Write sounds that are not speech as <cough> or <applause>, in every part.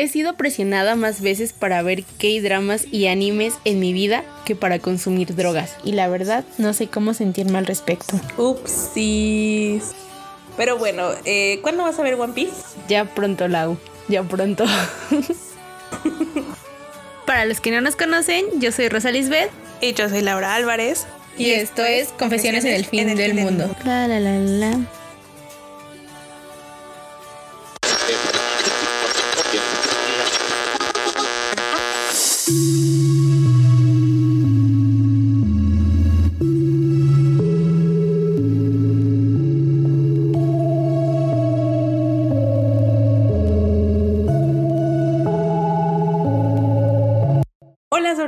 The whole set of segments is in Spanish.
He sido presionada más veces para ver K-dramas y animes en mi vida que para consumir drogas. Y la verdad, no sé cómo sentirme al respecto. Upsis. Pero bueno, eh, ¿cuándo vas a ver One Piece? Ya pronto, Lau. Ya pronto. <laughs> para los que no nos conocen, yo soy Rosa Lisbeth. Y yo soy Laura Álvarez. Y, esto es Confesiones en el fin del, mundo. La, la, la, la.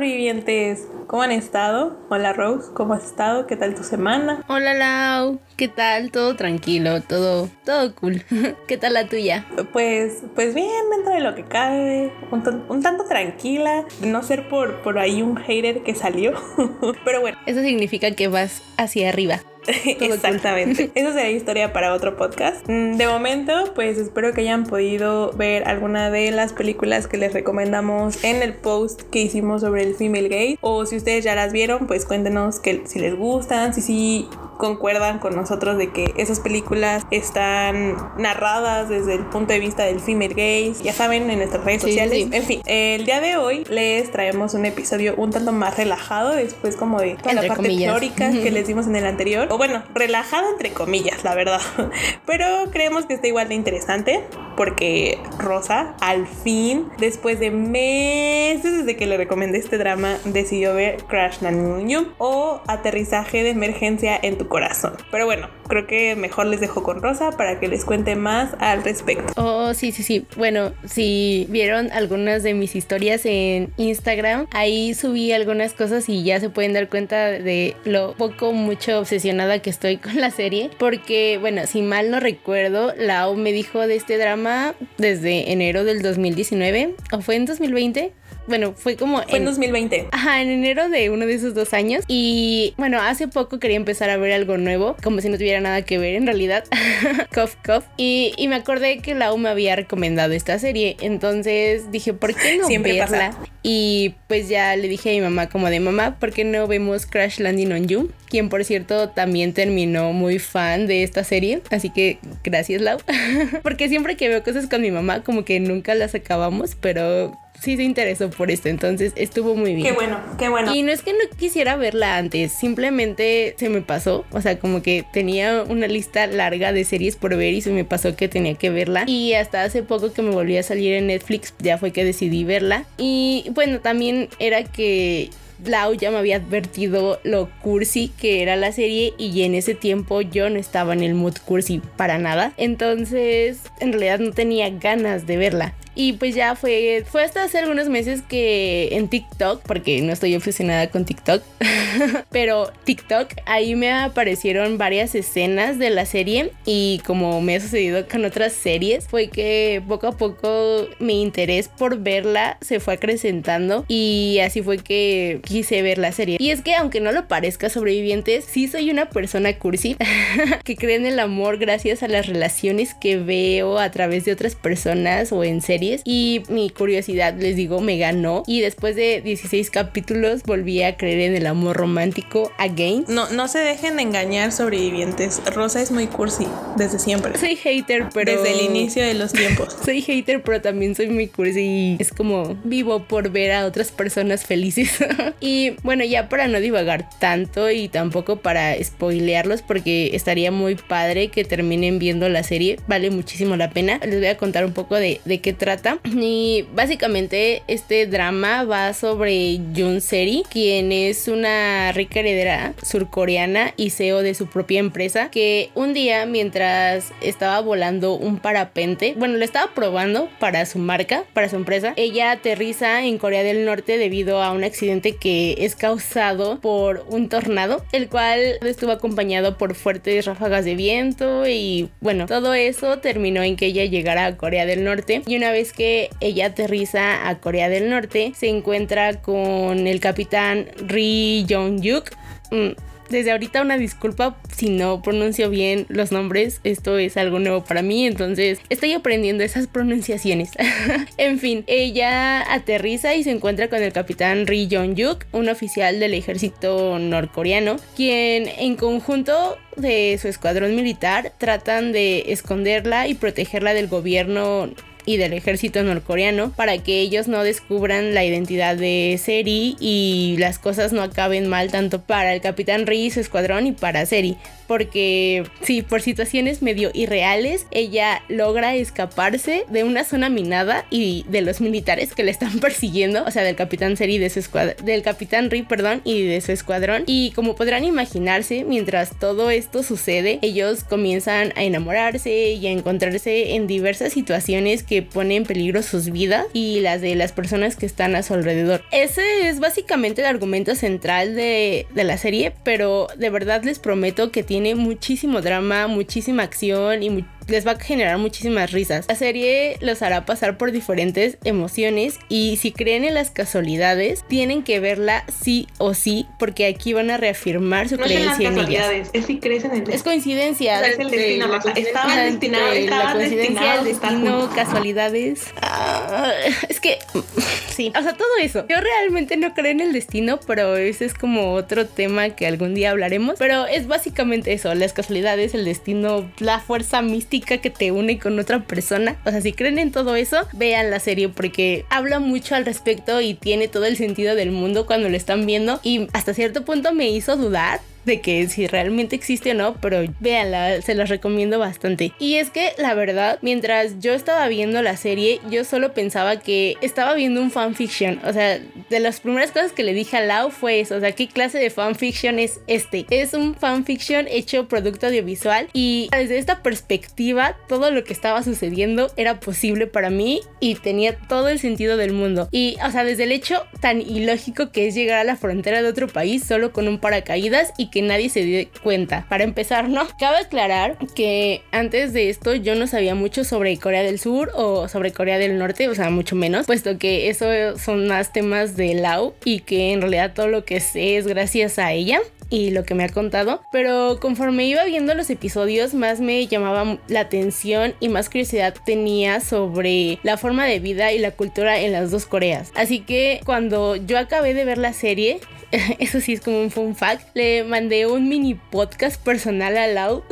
Sobrevivientes, ¿cómo han estado? Hola Rose, ¿cómo has estado? ¿Qué tal tu semana? Hola Lau, ¿qué tal? Todo tranquilo, todo, todo cool. <laughs> ¿Qué tal la tuya? Pues, pues bien, dentro de lo que cabe, un, un tanto tranquila, no ser por, por ahí un hater que salió, <laughs> pero bueno, Eso significa que vas hacia arriba. <laughs> cool. exactamente. <laughs> Eso será historia para otro podcast. Mm, De momento, pues espero que hayan podido ver alguna de las películas que les recomendamos en el post que hicimos sobre el female gay. O si ustedes ya las vieron, pues cuéntenos que si les gustan, si sí concuerdan con nosotros de que esas películas están narradas desde el punto de vista del female gaze, ya saben, en nuestras redes Sí, sociales. sí. En fin, el día de hoy les traemos un episodio un tanto más relajado, después como de toda Entre la parte comillas. teórica que les dimos en el anterior. O bueno, relajado entre comillas, la verdad. <laughs> Pero creemos que está igual de interesante porque Rosa, al fin, después de meses desde que le recomendé este drama, decidió ver Crash Landing on You o Aterrizaje de Emergencia en Corazón. Pero bueno, creo que mejor les dejo con Rosa para que les cuente más al respecto. Oh, sí, sí, sí. Bueno, si vieron algunas de mis historias en Instagram, ahí subí algunas cosas y ya se pueden dar cuenta de lo poco, mucho obsesionada que estoy con la serie. Porque, bueno, si mal no recuerdo, Lau me dijo de este drama desde enero del 2019 o fue en 2020. Bueno, fue como Fue en 2020. Ajá, en enero de uno de esos dos años. Y bueno, hace poco quería empezar a ver algo nuevo, como si no tuviera nada que ver en realidad. <laughs> cough, cough. Y, y me acordé que Lau me había recomendado esta serie. Entonces dije, ¿por qué no Siempre verla? pasa. Y pues ya le dije a mi mamá, como de mamá, ¿por qué no vemos Crash Landing on You? Quien por cierto también terminó muy fan de esta serie. Así que gracias, Lau. <laughs> Porque siempre que veo cosas con mi mamá, como que nunca las acabamos, pero sí se interesó por esto. Entonces estuvo muy bien. Qué bueno, qué bueno. Y no es que no quisiera verla antes, simplemente se me pasó. O sea, como que tenía una lista larga de series por ver y se me pasó que tenía que verla. Y hasta hace poco que me volví a salir en Netflix, ya fue que decidí verla. Y bueno, también era que Lau ya me había advertido lo cursi que era la serie y en ese tiempo yo no estaba en el mood cursi para nada. Entonces, en realidad no tenía ganas de verla. Y pues ya fue, fue hasta hace algunos meses que en TikTok, porque no estoy obsesionada con TikTok, <laughs> pero TikTok, ahí me aparecieron varias escenas de la serie y como me ha sucedido con otras series, fue que poco a poco mi interés por verla se fue acrecentando y así fue que quise ver la serie. Y es que aunque no lo parezca sobrevivientes, sí soy una persona cursi <laughs> que cree en el amor gracias a las relaciones que veo a través de otras personas o en series y mi curiosidad les digo me ganó y después de 16 capítulos volví a creer en el amor romántico again. No, no se dejen engañar sobrevivientes. Rosa es muy cursi desde siempre. Soy hater, pero Desde el inicio de los tiempos. <laughs> soy hater, pero también soy muy cursi y es como vivo por ver a otras personas felices. <laughs> y bueno, ya para no divagar tanto y tampoco para spoilearlos porque estaría muy padre que terminen viendo la serie, vale muchísimo la pena. Les voy a contar un poco de, de qué trata. Y básicamente este drama va sobre Jun Seri, quien es una rica heredera surcoreana y CEO de su propia empresa, que un día mientras estaba volando un parapente, bueno, lo estaba probando para su marca, para su empresa, ella aterriza en Corea del Norte debido a un accidente que es causado por un tornado, el cual estuvo acompañado por fuertes ráfagas de viento y bueno, todo eso terminó en que ella llegara a Corea del Norte. Y una vez que ella aterriza a Corea del Norte se encuentra con el capitán Ri Jong-yuk. Mm, desde ahorita una disculpa si no pronuncio bien los nombres, esto es algo nuevo para mí, entonces estoy aprendiendo esas pronunciaciones. <laughs> en fin, ella aterriza y se encuentra con el capitán Ri Jong-yuk, un oficial del ejército norcoreano, quien en conjunto de su escuadrón militar tratan de esconderla y protegerla del gobierno y del ejército norcoreano para que ellos no descubran la identidad de Seri y las cosas no acaben mal tanto para el capitán Ri y su escuadrón y para Seri porque sí, por situaciones medio irreales, ella logra escaparse de una zona minada y de los militares que le están <laughs> persiguiendo, o sea, del capitán Seri de su escuadrón, del capitán Ri, perdón, y de su escuadrón. Y como podrán imaginarse, mientras todo esto sucede, ellos comienzan a enamorarse y a encontrarse en diversas situaciones que ponen en peligro sus vidas y las de las personas que están a su alrededor. Ese es básicamente el argumento central de, de la serie, pero de verdad les prometo que tiene muchísimo drama, muchísima acción y les va a generar muchísimas risas. La serie los hará pasar por diferentes emociones y si creen en las casualidades, tienen que verla sí o sí, porque aquí van a reafirmar su creencia en ellas. Es si crees en el Es coincidencia. es el destino, Estaba destinado, la coincidencia, el destino, casualidades. Ah, es que <laughs> sí, o sea, todo eso. Yo realmente no creo en el destino, pero ese es como otro tema que algún día hablaremos. Pero es básicamente eso, las casualidades, el destino, la fuerza mística que te une con otra persona. O sea, si creen en todo eso, vean la serie porque habla mucho al respecto y tiene todo el sentido del mundo cuando lo están viendo y hasta cierto punto me hizo dudar de que si realmente existe o no, pero véanla, se las recomiendo bastante. Y es que la verdad, mientras yo estaba viendo la serie, yo solo pensaba que estaba viendo un fanfiction. O sea, de las primeras cosas que le dije a Lau fue eso. O sea, ¿qué clase de fanfiction es este? Es un fanfiction hecho producto audiovisual y desde esta perspectiva, todo lo que estaba sucediendo era posible para mí y tenía todo el sentido del mundo. Y, o sea, desde el hecho tan ilógico que es llegar a la frontera de otro país solo con un paracaídas y que nadie se dé cuenta. Para empezar, ¿no? Cabe aclarar que antes de esto yo no sabía mucho sobre Corea del Sur o sobre Corea del Norte, o sea, mucho menos, puesto que eso son más temas de Lau y que en realidad todo lo que sé es gracias a ella y lo que me ha contado, pero conforme iba viendo los episodios más me llamaba la atención y más curiosidad tenía sobre la forma de vida y la cultura en las dos Coreas. Así que cuando yo acabé de ver la serie, <laughs> eso sí es como un fun fact, le mandé un mini podcast personal a Lau.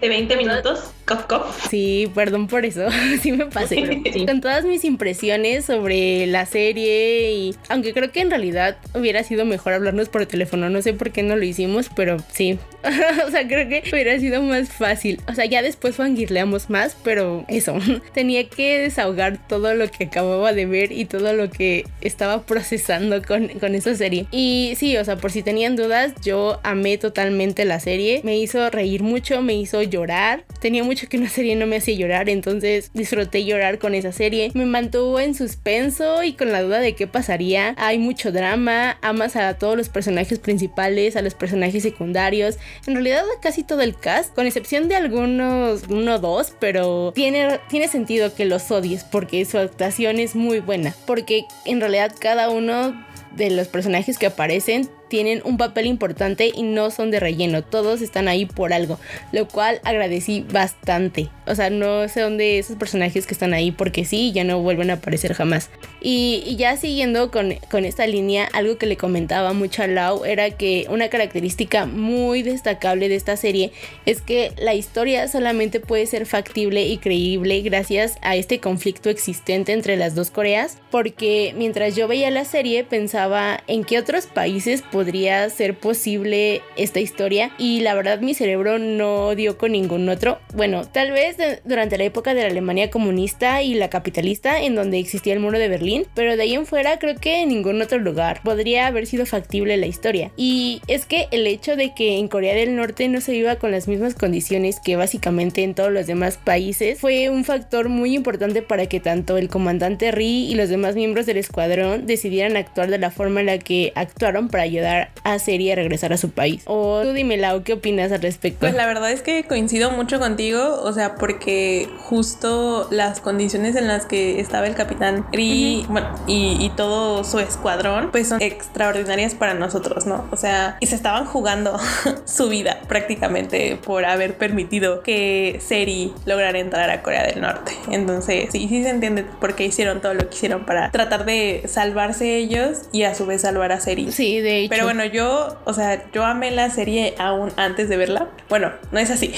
¿De 20 minutos? Cof, cof. Sí, perdón por eso, <laughs> sí me pasé. Con todas mis impresiones sobre la serie y aunque creo que en realidad hubiera sido mejor hablarnos por teléfono, no sé por qué no lo hicimos, pero sí. <laughs> o sea, creo que hubiera sido más fácil. O sea, ya después fangirleamos más, pero eso, <laughs> tenía que desahogar todo lo que acababa de ver y todo lo que estaba procesando con, con esa serie. Y sí, o sea, por si tenían dudas, yo amé totalmente la serie. Me hizo reír mucho, me hizo llorar. Tenía mucho que una serie no me hacía llorar, entonces disfruté llorar con esa serie. Me mantuvo en suspenso y con la duda de qué pasaría. Hay mucho drama, amas a todos los personajes principales, a los personajes secundarios. En realidad a casi todo el cast, con excepción de algunos, uno o dos, pero tiene, tiene sentido que los odies porque su actuación es muy buena. Porque en realidad cada uno de los personajes que aparecen tienen un papel importante y no son de relleno, todos están ahí por algo, lo cual agradecí bastante. O sea, no sé dónde esos personajes que están ahí porque sí, ya no vuelven a aparecer jamás. Y, ya siguiendo con, con, esta línea, algo que le comentaba mucho a Lau era que una característica muy destacable de esta serie es que la historia solamente puede ser factible y creíble gracias a este conflicto existente entre las dos Coreas, porque mientras yo veía la serie pensaba en qué otros países podría ser posible esta historia y la verdad mi cerebro no dio con ningún otro. Bueno, tal vez durante la época de la Alemania comunista y la capitalista en donde existía el muro de Berlín, pero de ahí en fuera creo que en ningún otro lugar podría haber sido factible la historia. Y es que el hecho de que en Corea del Norte no se viva con las mismas condiciones que básicamente en todos los demás países fue un factor muy importante para que tanto el comandante Ri y los demás miembros del escuadrón decidieran actuar de la forma en la que actuaron para ayudar a Seri a regresar a su país. O tú dime, Lau, ¿qué opinas al respecto? Pues la verdad es que coincido mucho contigo, o sea, porque justo las condiciones en las que estaba el capitán Ri, bueno, y, y, todo su escuadrón, pues son extraordinarias para nosotros, ¿no? O sea, y se estaban jugando <laughs> su vida prácticamente por haber permitido que Seri lograra entrar a Corea del Norte. Entonces, sí, sí se entiende por qué hicieron todo lo que hicieron para tratar de salvarse ellos y a su vez salvar a Seri. Sí, de hecho. Pero bueno, yo, o sea, yo amé la serie aún antes de verla. Bueno, no es así.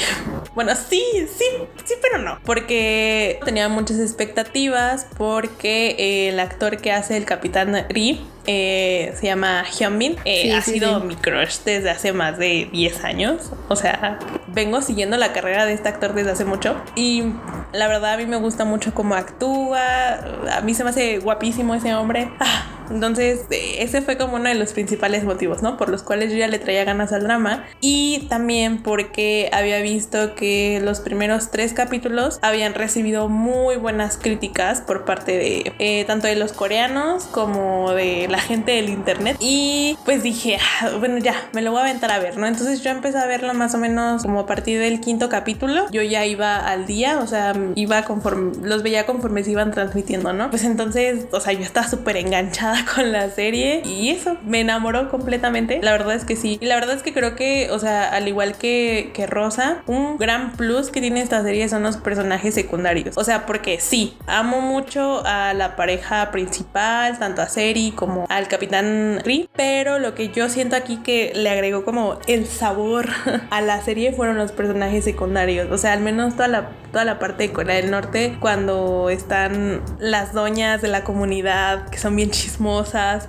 Bueno, sí, sí, sí, pero no. Porque tenía muchas expectativas porque el actor que hace el Capitán Ri eh, se llama Hyunbin. Eh, ha sido mi crush desde hace más de 10 años. O sea, vengo siguiendo la carrera de este actor desde hace mucho. Y la verdad a mí me gusta mucho cómo actúa. A mí se me hace guapísimo ese hombre. Ah, entonces, ese fue como uno de los principales motivos, ¿no? Por los cuales yo ya le traía ganas al drama. Y también porque había visto que los primeros tres capítulos habían recibido muy buenas críticas por parte de eh, tanto de los coreanos como de la gente del internet. Y pues dije, ah, bueno, ya, me lo voy a aventar a ver, ¿no? Entonces yo empecé a verlo más o menos como a partir del quinto capítulo. Yo ya iba al día, o sea, iba conforme, los veía conforme se iban transmitiendo, ¿no? Pues entonces, o sea, yo estaba súper enganchada <laughs> con la serie y eso, me enamoró completamente. La verdad es que sí. Y la verdad es que creo que, o sea, al igual que, que Rosa, un gran plus que tiene esta serie son los personajes secundarios. O sea, porque sí, amo mucho a la pareja principal, tanto a Seri como al Capitán Ri, pero lo que yo siento aquí que le agregó como el sabor <laughs> a la serie fueron los personajes secundarios. O sea, al menos toda la, toda la parte de Corea del Norte, cuando están las doñas de la comunidad, que son bien <laughs> chismosas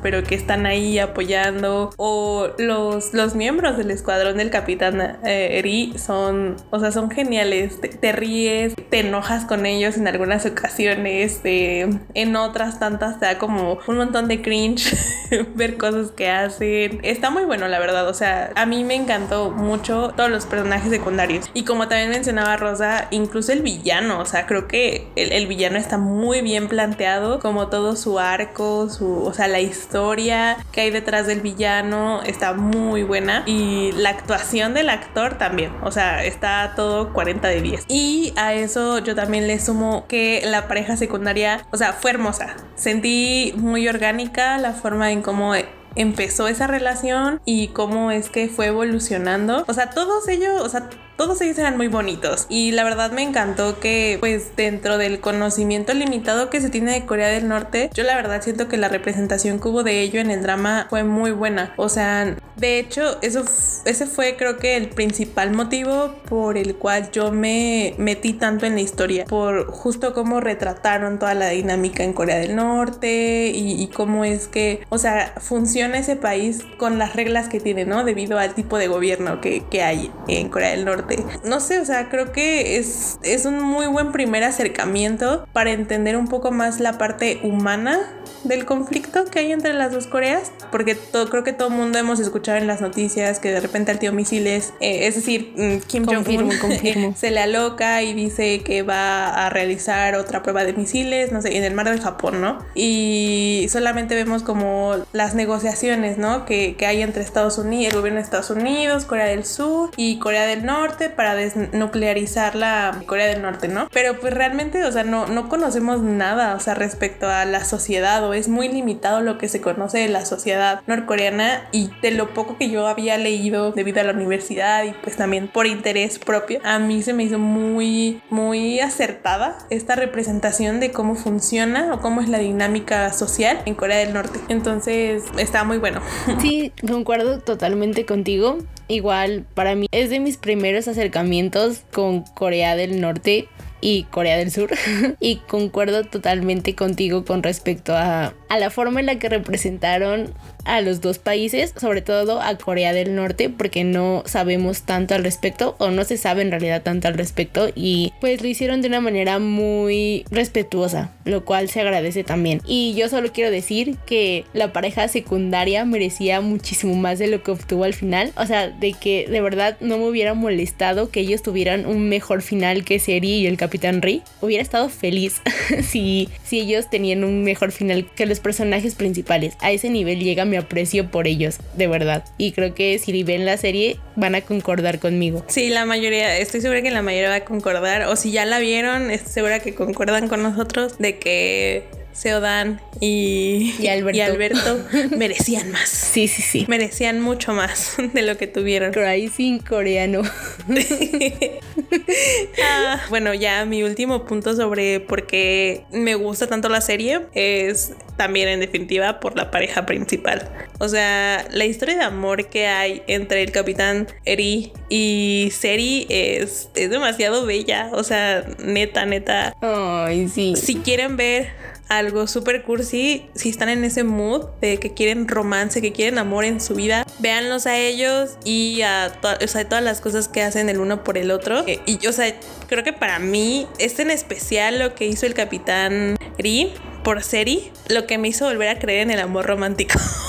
pero que están ahí apoyando. O los, los miembros del escuadrón del capitán eh, Eri son, o sea, son geniales. Te, ríes, te enojas con ellos en algunas ocasiones, en otras tantas te da como un montón de cringe <laughs> ver cosas que hacen. Está muy bueno, la verdad. O sea, a mí me encantó mucho todos los personajes secundarios. Y como también mencionaba Rosa, incluso el villano. O sea, creo que el, el villano está muy bien planteado, como todo su arco, su, o sea, la historia que hay detrás del villano está muy buena y la actuación del actor también, o sea, está todo 40 de 10. Y a eso yo también le sumo que la pareja secundaria, o sea, fue hermosa. Sentí muy orgánica la forma en cómo empezó esa relación y cómo es que fue evolucionando. O sea, todos ellos, o sea, todos ellos eran muy bonitos y la verdad me encantó que pues dentro del conocimiento limitado que se tiene de Corea del Norte, yo la verdad siento que la representación que hubo de ello en el drama fue muy buena. O sea, de hecho, eso ese fue creo que el principal motivo por el cual yo me metí tanto en la historia, por justo cómo retrataron toda la dinámica en Corea del Norte y, cómo es que, o sea, funciona ese país con las reglas que tiene, ¿no? Debido al tipo de gobierno que, que hay en Corea del Norte. No sé, o sea, creo que es, es un muy buen primer acercamiento para entender un poco más la parte humana del conflicto que hay entre las dos Coreas, porque todo, creo que todo el mundo hemos escuchado en las noticias que de repente al tío Misiles, eh, es decir, mm, Kim Jong-un <laughs> se le aloca y dice que va a realizar otra prueba de misiles, no sé, en el mar del Japón, ¿no? Y solamente vemos como las negociaciones, ¿no? Que, que hay entre Estados Unidos, el gobierno de Estados Unidos, Corea del Sur y Corea del Norte para desnuclearizar la Corea del Norte, ¿no? Pero pues realmente, o sea, no, no conocemos nada, o sea, respecto a la sociedad o es muy limitado lo que se conoce de la sociedad norcoreana y de lo poco que yo había leído debido a la universidad y pues también por interés propio, a mí se me hizo muy, muy acertada esta representación de cómo funciona o cómo es la dinámica social en Corea del Norte. Entonces, está muy bueno. <laughs> Sí, concuerdo totalmente contigo. Igual para mí es de mis primeros acercamientos con Corea del Norte y Corea del Sur. <laughs> y concuerdo totalmente contigo con respecto a, a, la forma en la que representaron a los dos países, sobre todo a Corea del Norte, porque no sabemos tanto al respecto o no se sabe en realidad tanto al respecto y pues lo hicieron de una manera muy respetuosa, lo cual se agradece también. Y yo solo quiero decir que la pareja secundaria merecía muchísimo más de lo que obtuvo al final, o sea, de que de verdad no me hubiera molestado que ellos tuvieran un mejor final que Seri y el Capitán Ri. Hubiera estado feliz <laughs> si, si ellos tenían un mejor final que los personajes principales. A ese nivel llega mi aprecio por ellos, de verdad. Y creo que si ven la serie van a concordar conmigo. Sí, la mayoría, estoy segura que la mayoría va a concordar. O si ya la vieron, estoy segura que concuerdan con nosotros de que Seodan y, y Alberto, y Alberto <laughs> merecían más. Sí, sí, sí. Merecían mucho más <laughs> de lo que tuvieron. Crazy coreano. <laughs> ah, bueno, ya mi último punto sobre por qué me gusta tanto la serie es también en definitiva por la pareja principal. O sea, la historia de amor que hay entre el capitán Eri y Seri es, es demasiado bella. O sea, neta, neta. Ay, sí. Si quieren ver algo súper cursi, si están en ese mood de que quieren romance, que quieren amor en su vida, véanlos a ellos y a o sea, todas las cosas que hacen el uno por el otro. Eh, y, o sea, creo que para mí, este en especial lo que hizo el capitán Ri por Seri, lo que me hizo volver a creer en el amor romántico. <laughs>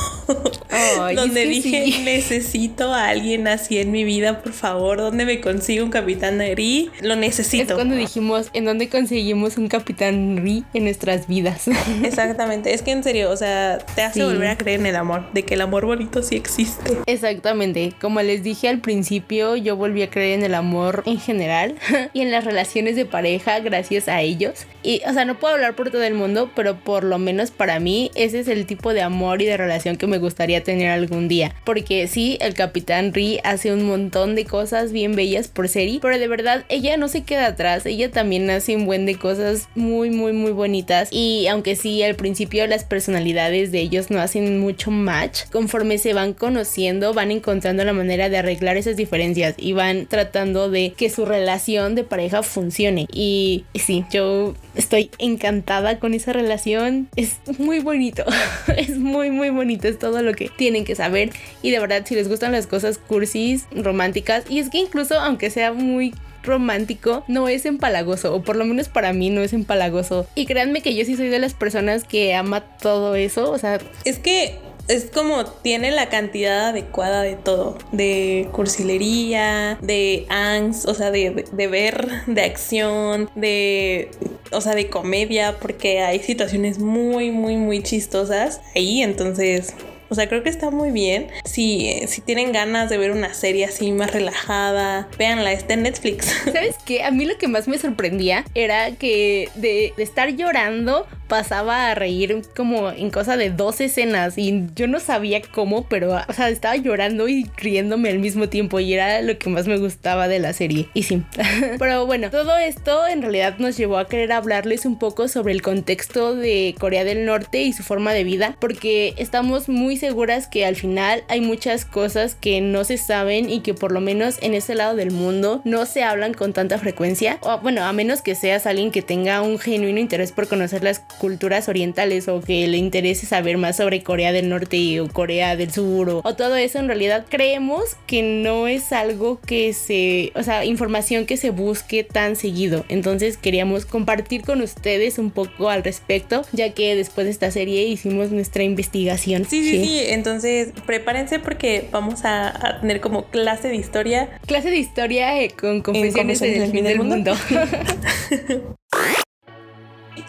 donde dije, <laughs> necesito a alguien así en mi vida, por favor, ¿dónde me consigo un capitán Ri? Lo necesito. Es cuando dijimos, ¿en dónde conseguimos un capitán Ri en nuestras vidas? <laughs> Exactamente, es que en serio, o sea, te hace volver a creer en el amor, de que el amor bonito sí existe. Exactamente, como les dije al principio, yo volví a creer en el amor en general <laughs> y en las relaciones de pareja gracias a ellos. Y, o sea, no puedo hablar por todo el mundo, pero por lo menos para mí, ese es el tipo de amor y de relación que me gustaría tener algún día. Porque sí, el Capitán Ri hace un montón de cosas bien bellas por serie, pero de verdad ella no se queda atrás, ella también hace un buen de cosas muy, muy, muy bonitas. Y aunque sí, al principio las personalidades de ellos no hacen mucho match, conforme se van conociendo, van encontrando la manera de arreglar esas diferencias y van tratando de que su relación de pareja funcione. Y sí, yo estoy encantada con esa relación. Es muy bonito, <laughs> es muy, muy bonito, es todo lo que tienen que saber. Y de verdad, si les gustan las cosas cursis, románticas, y es que incluso aunque sea muy romántico no es empalagoso, o por lo menos para mí no es empalagoso. Y créanme que yo sí soy de las personas que ama todo eso, o sea... Es que es como tiene la cantidad adecuada de todo, de cursilería, de angst, o sea, de, de, ver, de acción, de, o sea, de comedia, porque hay situaciones muy, muy, muy chistosas ahí, entonces o sea, creo que está muy bien. Si, si tienen ganas de ver una serie así más relajada, véanla, está en Netflix. <laughs> ¿Sabes qué? A mí lo que más me sorprendía era que de, de estar llorando pasaba a reír como en cosa de dos escenas y yo no sabía cómo, pero o sea, estaba llorando y riéndome al mismo tiempo y era lo que más me gustaba de la serie. Y sí. <laughs> pero bueno, todo esto en realidad nos llevó a querer hablarles un poco sobre el contexto de Corea del Norte y su forma de vida, porque estamos muy seguras que al final hay muchas cosas que no se saben y que por lo menos en ese lado del mundo no se hablan con tanta frecuencia. O, bueno, a menos que seas alguien que tenga un genuino interés por conocer las culturas orientales o que le interese saber más sobre Corea del Norte o Corea del Sur o, todo eso, en realidad creemos que no es algo que se, o sea, información que se busque tan seguido. Entonces queríamos compartir con ustedes un poco al respecto, ya que después de esta serie hicimos nuestra investigación. Sí, sí, sí. Entonces prepárense porque vamos a, tener como clase de historia. Clase de historia eh, con confesiones en, el fin del mundo. <laughs>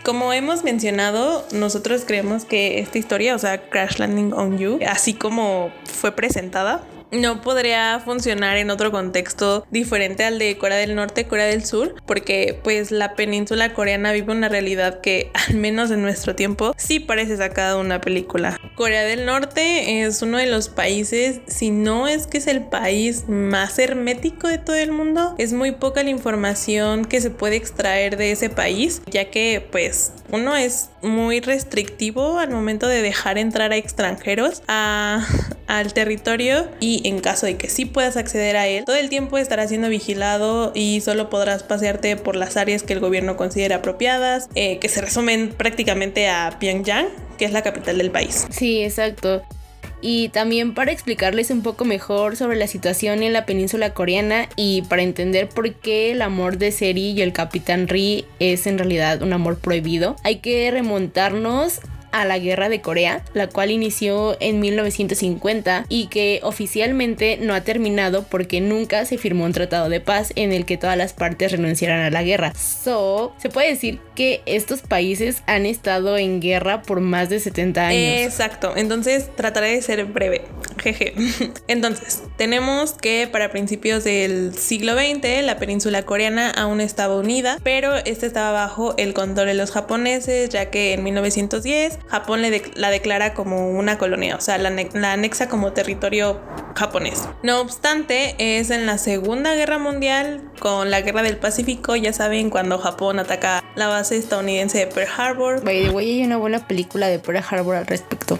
Como hemos mencionado, nosotros creemos que esta historia, o sea, Crash Landing on You, así como fue presentada, no podría funcionar en otro contexto diferente al de Corea del Norte, Corea del Sur, porque pues la península coreana vive una realidad que <laughs> al menos en nuestro tiempo sí parece sacada de una película. Corea del Norte es uno de los países, si no es que es el país más hermético de todo el mundo, es muy poca la información que se puede extraer de ese país, ya que pues uno es muy restrictivo al momento de dejar entrar a extranjeros al territorio y en caso de que sí puedas acceder a él, todo el tiempo estará siendo vigilado y solo podrás pasearte por las áreas que el gobierno considera apropiadas, eh, que se resumen prácticamente a Pyongyang, que es la capital del país. Sí, exacto y también para explicarles un poco mejor sobre la situación en la península coreana y para entender por qué el amor de Seri y el capitán Ri es en realidad un amor prohibido, hay que remontarnos a la guerra de Corea, la cual inició en 1950 y que oficialmente no ha terminado porque nunca se firmó un tratado de paz en el que todas las partes renunciaran a la guerra. So, se puede decir que estos países han estado en guerra por más de 70 años. Exacto, entonces trataré de ser breve. Jeje. <laughs> Entonces, tenemos que para principios del siglo XX la península coreana aún estaba unida, pero esta estaba bajo el control de los japoneses, ya que en 1910 Japón la declara como una colonia, o sea, la, la anexa como territorio japonés. No obstante, es en la Segunda Guerra Mundial, con la Guerra del Pacífico, ya saben, cuando Japón ataca la base estadounidense de Pearl Harbor. By the way, hay una buena película de Pearl Harbor al respecto.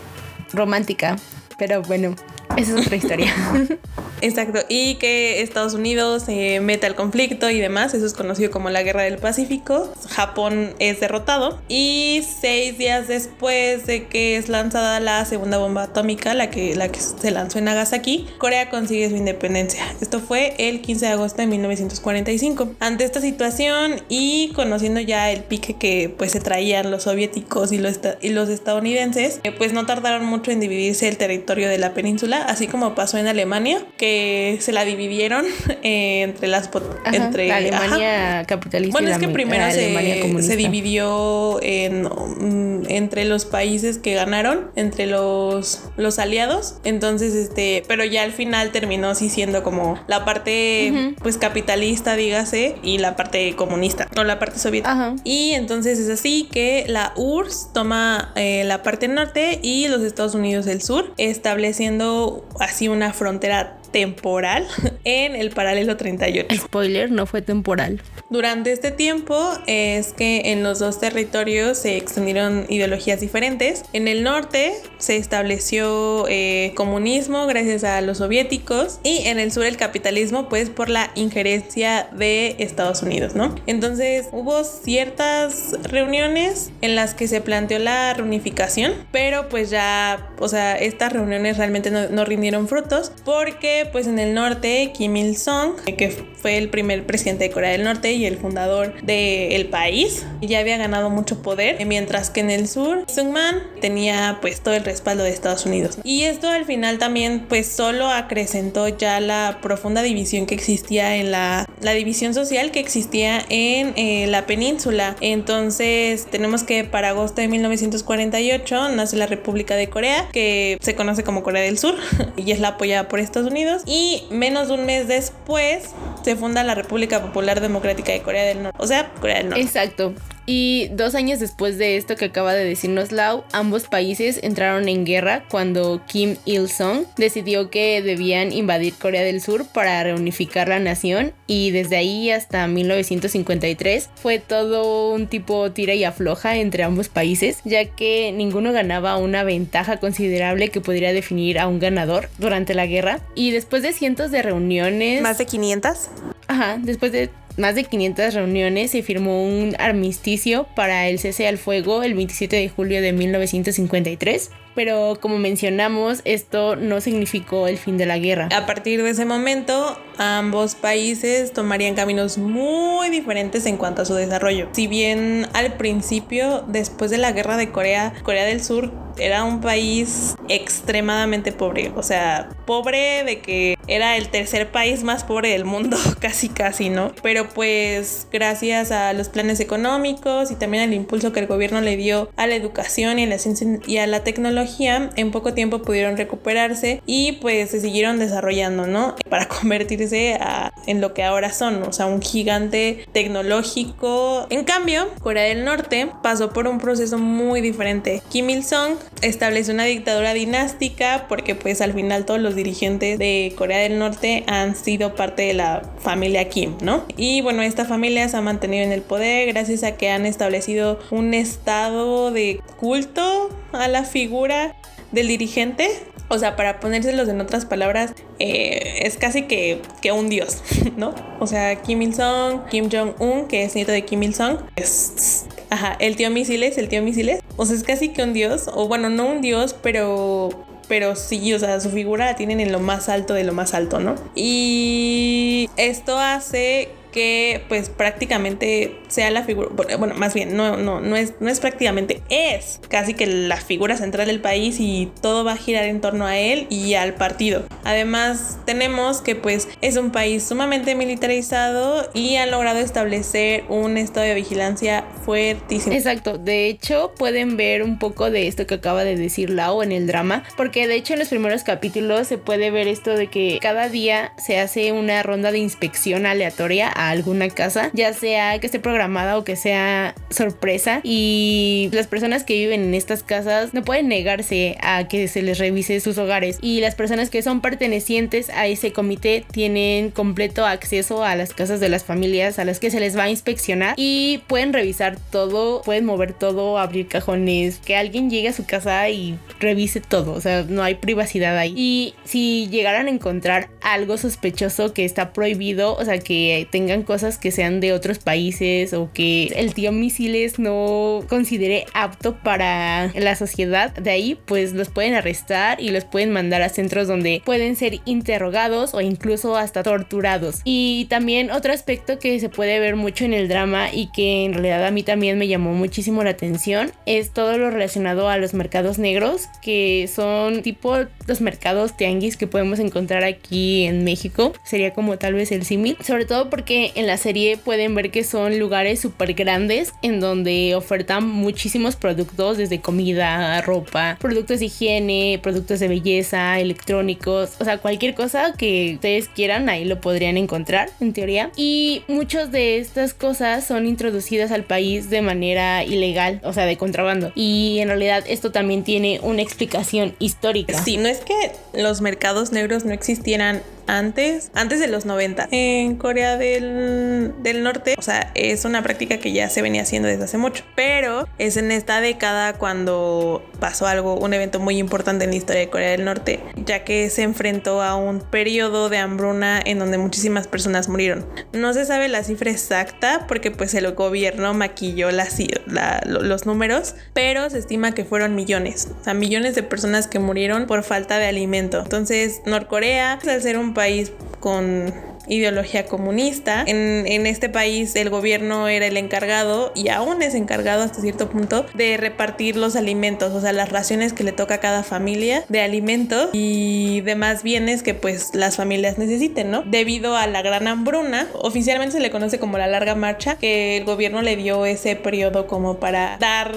Romántica, pero bueno, esa es otra historia. <laughs> Exacto, y que Estados Unidos se mete al conflicto y demás, eso es conocido como la Guerra del Pacífico. Japón es derrotado y seis días después de que es lanzada la segunda bomba atómica, la que, la que se lanzó en Nagasaki, Corea consigue su independencia. Esto fue el 15 de agosto de 1945. Ante esta situación y conociendo ya el pique que pues se traían los soviéticos y los, y los estadounidenses, eh, pues no tardaron mucho en dividirse el territorio de la península, así como pasó en Alemania, que se la dividieron <laughs> eh, entre las entre la Alemania capitalista. Bueno, es que primero se, se, dividió en, mm, entre los países que ganaron, entre los, los aliados. Entonces, este, pero ya al final terminó sí siendo como la parte pues capitalista, dígase, y la parte comunista, o la parte soviética. Y entonces es así que la URSS toma eh, la parte norte y los Estados Unidos el sur, estableciendo así una frontera temporal en el paralelo 38. Spoiler, no fue temporal. Durante este tiempo es que en los dos territorios se extendieron ideologías diferentes. En el norte se estableció eh, comunismo gracias a los soviéticos y en el sur el capitalismo pues por la injerencia de Estados Unidos, ¿no? Entonces hubo ciertas reuniones en las que se planteó la reunificación, pero pues ya, o sea, estas reuniones realmente no, no rindieron frutos porque pues en el norte Kim Il-sung, que fue el primer presidente de Corea del Norte y el fundador del país, ya había ganado mucho poder, mientras que en el sur Sung-man tenía pues todo el respaldo de Estados Unidos. Y esto al final también pues solo acrecentó ya la profunda división que existía en la, la división social que existía en eh, la península. Entonces tenemos que para agosto de 1948 nace la República de Corea, que se conoce como Corea del Sur <laughs> y es la apoyada por Estados Unidos. Y menos de un mes después se funda la República Popular Democrática de Corea del Norte. O sea, Corea del Norte. Exacto. Y dos años después de esto que acaba de decirnos Lau, ambos países entraron en guerra cuando Kim Il-sung decidió que debían invadir Corea del Sur para reunificar la nación y desde ahí hasta 1953 fue todo un tipo tira y afloja entre ambos países, ya que ninguno ganaba una ventaja considerable que podría definir a un ganador durante la guerra. Y después de cientos de reuniones... ¿Más de 500? Ajá, después de más de 500 reuniones se firmó un armisticio para el cese al fuego el 27 de julio de 1953 pero como mencionamos, esto no significó el fin de la guerra. A partir de ese momento, ambos países tomarían caminos muy diferentes en cuanto a su desarrollo. Si bien al principio, después de la guerra de Corea, Corea del Sur era un país extremadamente pobre, o sea, pobre de que era el tercer país más pobre del mundo, <laughs> casi casi, ¿no? Pero pues gracias a los planes económicos y también al impulso que el gobierno le dio a la educación y a la ciencia y a tecnología, en poco tiempo pudieron recuperarse y pues se siguieron desarrollando, ¿no? Para <laughs> convertirse en lo que ahora son, o sea, un gigante tecnológico. En cambio, Corea del Norte pasó por un proceso muy diferente. Kim Il-sung estableció una dictadura dinástica porque pues al final todos los dirigentes de Corea del Norte han sido parte de la familia Kim, ¿no? Y bueno, esta familia se ha mantenido en el poder gracias a que han establecido un estado de culto a la figura del dirigente. O sea, para ponérselos en otras palabras, eh, es casi que, que, un dios, <laughs> ¿no? O sea, Kim Il-sung, Kim Jong-un, que es nieto de Kim Il-sung, es... Ajá, el tío Misiles, el tío Misiles. O sea, es casi que un dios, o bueno, no un dios, pero pero sí, o sea, su figura la tienen en lo más alto de lo más alto, ¿no? Y esto hace que pues prácticamente sea la figura, bueno, más bien, no, no, no es, no es prácticamente, es casi que la figura central del país y todo va a girar en torno a él y al partido. Además, tenemos que pues es un país sumamente militarizado y han logrado establecer un estado de vigilancia fuertísimo. Exacto, de hecho pueden ver un poco de esto que acaba de decir Lau en el drama, porque de hecho en los primeros capítulos se puede ver esto de que cada día se hace una ronda de inspección aleatoria alguna casa, ya sea que esté programada o que sea sorpresa. Y las personas que viven en estas casas no pueden negarse a que se les revise sus hogares. Y las personas que son pertenecientes a ese comité tienen completo acceso a las casas de las familias a las que se les va a inspeccionar y pueden revisar todo, pueden mover todo, abrir cajones, que alguien llegue a su casa y revise todo, o sea, no hay privacidad ahí. Y si llegaran a encontrar algo sospechoso que está prohibido, o sea, que tengan cosas que sean de otros países o que el tío Misiles no considere apto para la sociedad de ahí, pues los pueden arrestar y los pueden mandar a centros donde pueden ser interrogados o incluso hasta torturados. Y también otro aspecto que se puede ver mucho en el drama y que en realidad a mí también me llamó muchísimo la atención es todo lo relacionado a los mercados negros, que son tipo los mercados tianguis que podemos encontrar aquí en México. Sería como tal vez el símil. Sobre todo porque en la serie pueden ver que son lugares súper grandes en donde ofertan muchísimos productos, desde comida, ropa, productos de higiene, productos de belleza, electrónicos, o sea, cualquier cosa que ustedes quieran, ahí lo podrían encontrar en teoría. Y muchas de estas cosas son introducidas al país de manera ilegal, o sea, de contrabando. Y en realidad esto también tiene una explicación histórica. Sí, no es que los mercados negros no existieran antes, antes de los 90. En Corea del, del, Norte, o sea, es una práctica que ya se venía haciendo desde hace mucho, pero es en esta década cuando pasó algo, un evento muy importante en la historia de Corea del Norte, ya que se enfrentó a un periodo de hambruna en donde muchísimas personas murieron. No se sabe la cifra exacta porque pues el gobierno maquilló los números, pero se estima que fueron millones, o sea, millones de personas que murieron por falta de alimento. Entonces, Norcorea, al ser un país con ideología comunista. En, en, este país el gobierno era el encargado y aún es encargado hasta cierto punto de repartir los alimentos, o sea, las raciones que le toca a cada familia de alimentos y demás bienes que pues las familias necesiten, ¿no? Debido a la gran hambruna, oficialmente se le conoce como la larga marcha, que el gobierno le dio ese periodo como para dar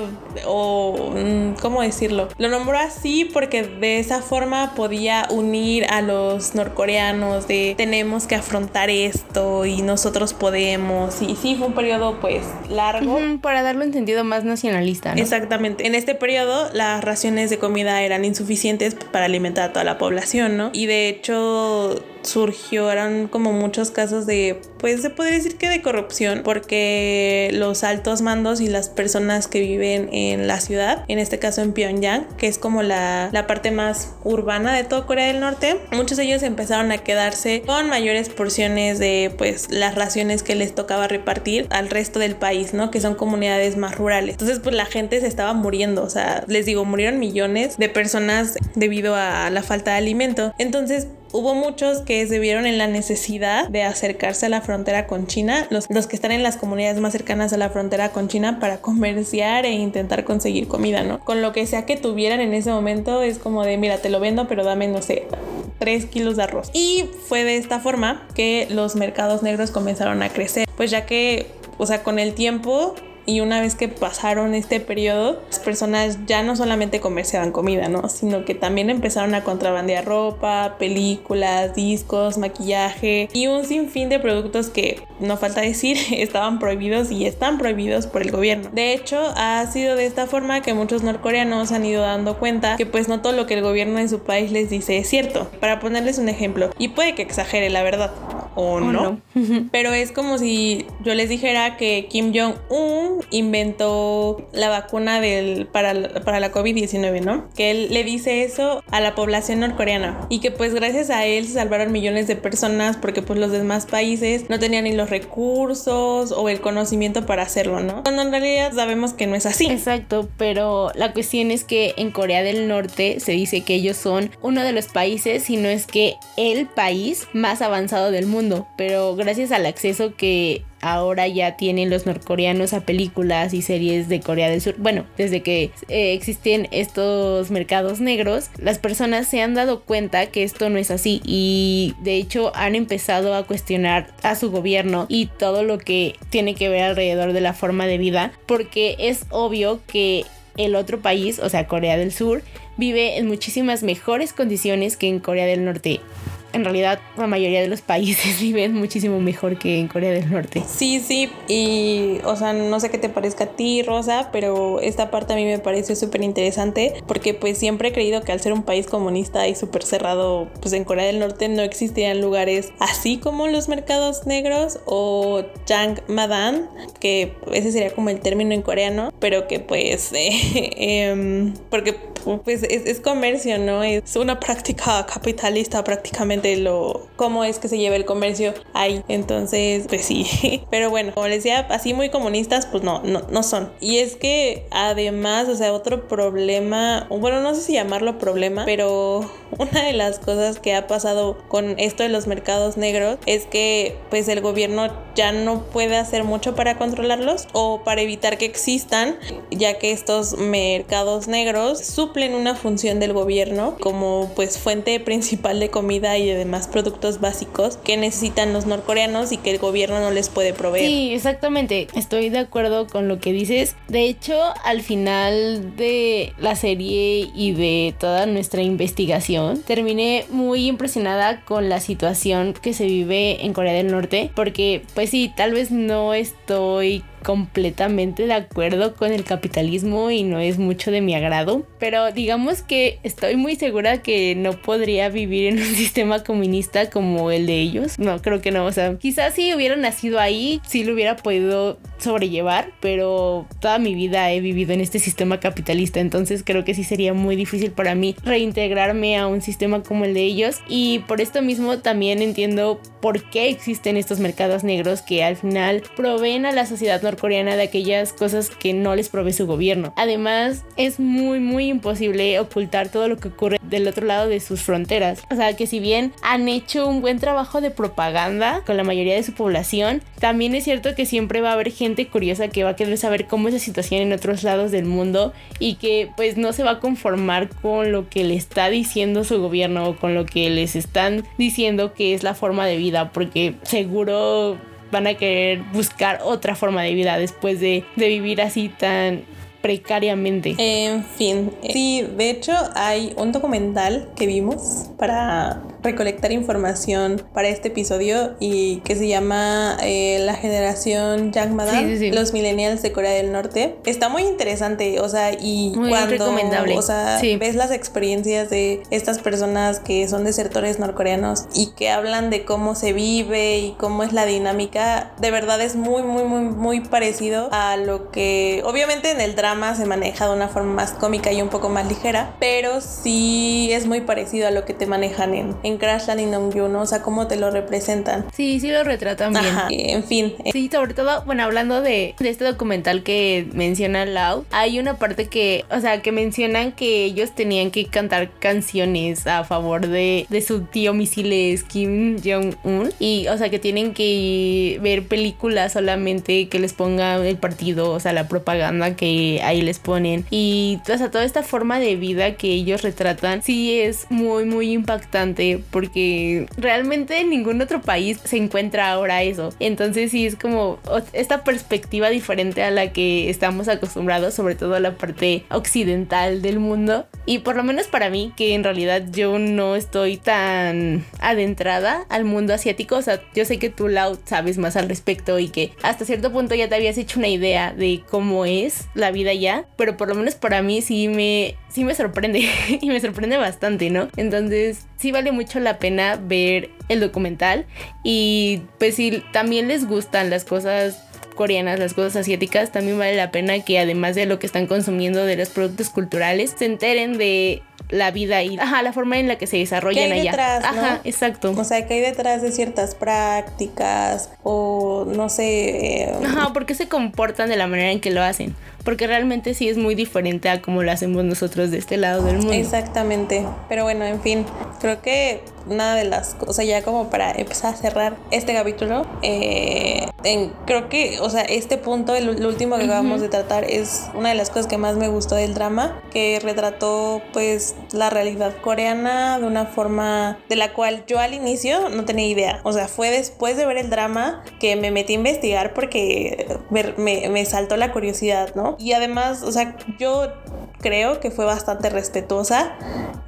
o, mm, ¿cómo decirlo? Lo nombró así porque de esa forma podía unir a los norcoreanos de tenemos que afrontar esto y nosotros podemos. Y sí, fue un periodo pues largo. para darlo entendido más nacionalista. Exactamente. En este periodo las raciones de comida eran insuficientes para alimentar a toda la población, ¿no? Y de hecho surgió, eran como muchos casos de, pues se podría decir que de corrupción, porque los altos mandos y las personas que viven en la ciudad, en este caso en Pyongyang, que es como la, la parte más urbana de toda Corea del Norte, muchos de ellos empezaron a quedarse con mayores porciones de pues las raciones que les tocaba repartir al resto del país, ¿no? Que son comunidades más rurales. Entonces pues la gente se estaba muriendo, o sea, les digo, murieron millones de personas debido a la falta de alimento. Entonces Hubo muchos que se vieron en la necesidad de acercarse a la frontera con China, los, que están en las comunidades más cercanas a la frontera con China para <laughs> comerciar e intentar conseguir comida, ¿no? Con lo que sea que tuvieran en ese momento es como de, mira, te lo vendo, pero dame, no sé, 3 kilos de arroz. Y fue de esta forma que los mercados negros comenzaron a crecer, pues ya que, o sea, con el tiempo y una vez que pasaron este periodo, las personas ya no solamente comerciaban comida, ¿no? Sino que también empezaron a contrabandear ropa, películas, discos, maquillaje y un sinfín de productos que, no falta decir, <laughs> estaban prohibidos y están prohibidos por el gobierno. De hecho, ha sido de esta forma que muchos norcoreanos han ido dando cuenta que pues no todo lo que el gobierno de su país les dice es cierto. Para ponerles un ejemplo, y puede que exagere la verdad, o, no. <laughs> Pero es como si yo les dijera que Kim Jong-un inventó la vacuna del, para, para la COVID-19, ¿no? Que él le dice eso a la población norcoreana y que pues gracias a él se salvaron millones de personas porque pues los demás países no tenían ni los recursos o el conocimiento para hacerlo, ¿no? Cuando en realidad sabemos que no es así. Exacto, pero la cuestión es que en Corea del Norte se dice que ellos son uno de los países, si no es que el país más avanzado del mundo pero gracias al acceso que ahora ya tienen los norcoreanos a películas y series de Corea del Sur. Bueno, desde que eh, existen estos mercados negros, las personas se han dado cuenta que esto no es así y de hecho han empezado a cuestionar a su gobierno y todo lo que tiene que ver alrededor de la forma de vida, porque es obvio que el otro país, o sea Corea del Sur, vive en muchísimas mejores condiciones que en Corea del Norte en realidad la mayoría de los países <laughs> viven muchísimo mejor que en Corea del Norte. Sí, sí, y o sea, no sé qué te parezca a ti, Rosa, pero esta parte a mí me parece súper interesante porque pues siempre he creído que al ser un país comunista y súper cerrado, pues en Corea del Norte no existían lugares así como los mercados negros o Jang Madan, que ese sería como el término en coreano, pero que pues, eh, <laughs> eh, porque pues es, es, comercio, ¿no? Es una práctica capitalista prácticamente lo cómo es que se lleva el comercio ahí. Entonces, pues sí. <laughs> Pero bueno, como les decía, así muy comunistas, pues no, no, no son. Y es que además, o sea, otro problema, bueno, no sé si llamarlo problema, pero <laughs> una de las cosas que ha pasado con esto de los mercados negros es que pues el gobierno ya no puede hacer mucho para controlarlos o para evitar que existan, ya que estos mercados negros suplen una función del gobierno como pues fuente principal de comida y de demás productos básicos que necesitan los norcoreanos y que el gobierno no les puede proveer. Sí, exactamente. Estoy de acuerdo con lo que dices. De hecho, al final de la serie y de toda nuestra investigación, terminé muy impresionada con la situación que se vive en Corea del Norte porque pues sí, tal vez no estoy completamente de acuerdo con el capitalismo y no es mucho de mi agrado, pero digamos que estoy muy segura que no podría vivir en <laughs> un sistema comunista como el de ellos. No, creo que no, o sea, quizás si hubiera nacido ahí, sí lo hubiera podido sobrellevar, pero toda mi vida he vivido en este sistema capitalista, entonces creo que sí sería muy difícil para mí reintegrarme a un sistema como el de ellos y por esto mismo también entiendo por qué existen estos mercados negros que al final proveen a la sociedad norcoreana de aquellas cosas que no les provee su gobierno. Además, es muy muy imposible ocultar todo lo que ocurre del otro lado de sus fronteras. O sea, que si bien han hecho un buen trabajo de propaganda con la mayoría de su población, también es cierto que siempre va a haber gente curiosa que va a querer saber cómo es la situación en otros lados del mundo y que pues no se va a conformar con lo que le está diciendo su gobierno o con lo que les están diciendo que es la forma de vida, porque seguro van a querer buscar otra forma de vida después de, de vivir así tan precariamente. En fin, sí, de hecho hay un documental que vimos para recolectar información para este episodio y que se llama eh, La generación Young Madame, sí, sí, sí. los millennials de Corea del Norte. Está muy interesante, o sea, y muy cuando recomendable. o sea, ves las experiencias de estas personas que son desertores norcoreanos y que hablan de cómo se vive y cómo es la dinámica, de verdad es muy muy muy muy parecido a lo que obviamente en el drama se maneja de una forma más cómica y un poco más ligera, pero sí es muy parecido a lo que te manejan en, en Crashland y Namjoon, ¿no? o sea, cómo te lo representan. Sí, sí lo retratan bien. Ajá, en fin. Sí, sobre todo, bueno, hablando de, de este documental que menciona Lau, hay una parte que, o sea, que mencionan que ellos tenían que cantar canciones a favor de, de su tío misiles Kim Jong-un y, o sea, que tienen que ver películas solamente que les ponga el partido, o sea, la propaganda que ahí les ponen y, o sea, toda esta forma de vida que ellos retratan sí es muy, muy impactante porque realmente en ningún otro país se encuentra ahora eso. Entonces sí es como esta perspectiva diferente a la que estamos acostumbrados, sobre todo a la parte occidental del mundo. Y por lo menos para mí, que en realidad yo no estoy tan adentrada al mundo asiático, o sea, yo sé que tú, Lau, sabes más al respecto y que hasta cierto punto ya te habías hecho una idea de cómo es la vida ya, pero por lo menos para mí sí me, sí me sorprende <laughs> y me sorprende bastante, ¿no? Entonces sí vale mucho la pena ver el documental y pues si también les gustan las cosas coreanas, las cosas asiáticas, también vale la pena que además de lo que están consumiendo de los productos culturales, se enteren de la vida y ajá, la forma en la que se desarrollan ¿Qué hay allá. detrás, ajá, ¿no? exacto. O sea, que hay detrás de ciertas prácticas o no sé. eh, Ajá, ¿por qué se comportan de la manera en que lo hacen? Porque realmente sí es muy diferente a como lo hacemos nosotros de este lado del mundo. Exactamente. Pero bueno, en fin. creo que una de las cosas, ya como para empezar a cerrar este capítulo, eh, en, creo que, o sea, este punto, el, último que acabamos de tratar, es una de las cosas que más me gustó del drama, que retrató pues la realidad coreana de una forma de la cual yo al inicio no tenía idea. O sea, fue después de ver el drama que me metí a investigar porque me, me saltó la curiosidad, ¿no? Y además, o sea, yo creo que fue bastante respetuosa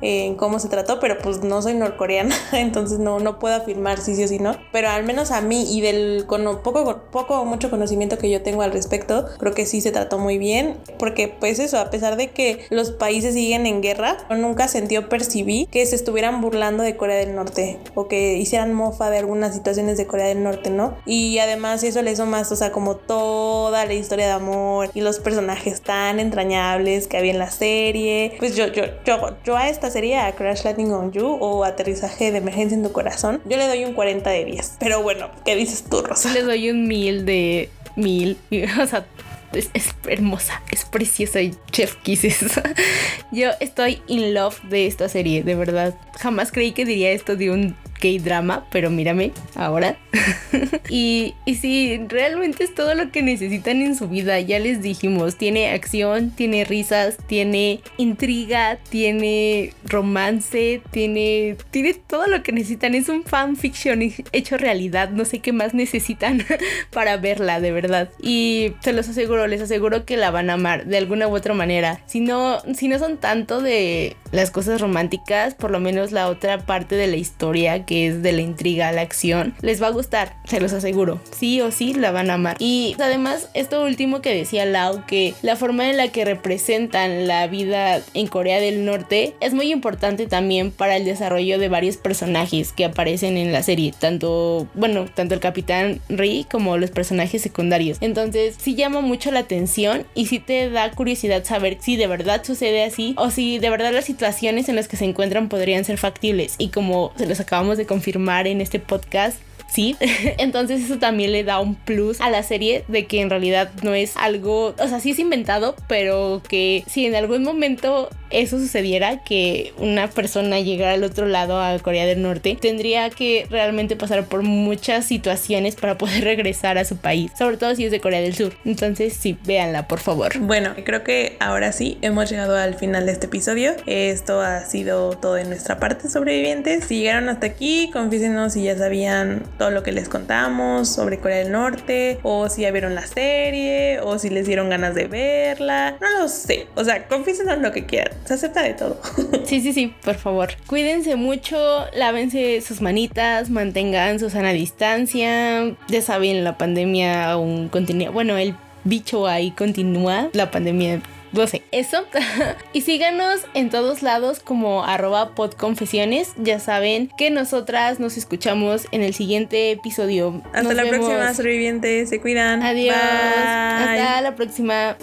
en cómo se trató, pero pues no soy norcoreana, <laughs> entonces no, no puedo afirmar si sí o si no. Pero al menos a mí y del con poco, poco o mucho conocimiento que yo tengo al respecto, creo que sí se trató muy bien, porque pues eso, a pesar de que los países siguen en guerra, nunca sentí o percibí que se estuvieran burlando de Corea del Norte o que hicieran mofa de algunas situaciones de Corea del Norte, ¿no? Y además eso le hizo más, o sea, como toda la historia de amor y los personajes tan entrañables que había en la serie. Pues yo, yo, yo, yo a esta serie, a Crash Landing on You o Aterrizaje de Emergencia en tu Corazón, yo le doy un 40 de 10. Pero bueno, ¿qué dices tú, Rosa? Le doy un mil de mil. <laughs> O sea, es, hermosa, es preciosa y chef kisses. <laughs> Yo estoy in love de esta serie, de verdad. Jamás creí que diría esto de un K-drama, pero mírame ahora. <laughs> y, y sí, realmente es todo lo que necesitan en su vida. Ya les dijimos, tiene acción, tiene risas, tiene intriga, tiene romance, tiene, tiene todo lo que necesitan. Es un fanfiction hecho realidad. No sé qué más necesitan <laughs> para verla, de verdad. Y se los aseguro, les aseguro que la van a amar de alguna u otra manera. Si no, si no son tanto de las cosas románticas, por lo menos la otra parte de la historia es de la intriga a la acción, les va a gustar, se los aseguro. Sí o sí la van a amar. Y además, esto último que decía Lau, que la forma en la que representan la vida en Corea del Norte es muy importante también para el desarrollo de varios personajes que aparecen en la serie, tanto, bueno, tanto el capitán Ri como los personajes secundarios. Entonces, sí llama mucho la atención y sí te da curiosidad saber si de verdad sucede así o si de verdad la situaciones en las que se encuentran podrían ser factibles. Y como se los acabamos de confirmar en este podcast sí. <laughs> Entonces eso también le da un plus a la serie de que en realidad no es algo, o sea, sí es inventado, pero que si en algún momento eso sucediera, que una persona llegara al otro lado a Corea del Norte, tendría que realmente pasar por muchas situaciones para poder <laughs> regresar a su país, sobre todo si es de Corea del Sur. Entonces sí, véanla, por favor. Bueno, creo que ahora sí hemos llegado al final de este episodio. Esto ha sido todo de nuestra parte sobrevivientes. Si llegaron hasta aquí, confísenos si ya sabían todo lo que les contamos sobre Corea del Norte, o si ya vieron la serie, o si les dieron ganas de verla. No lo sé. O sea, confísenos lo que quieran. Se acepta de todo. <laughs> sí, sí, sí, por favor. Cuídense mucho, lávense sus manitas, mantengan su sana distancia. Ya saben, la pandemia aún continúa. Bueno, el bicho ahí continúa. La pandemia no sé, eso. <laughs> y síganos en todos lados como arroba podconfesiones. Ya saben que nosotras nos escuchamos en el siguiente episodio. Hasta la próxima, sobrevivientes. Se cuidan. Adiós. Hasta la próxima.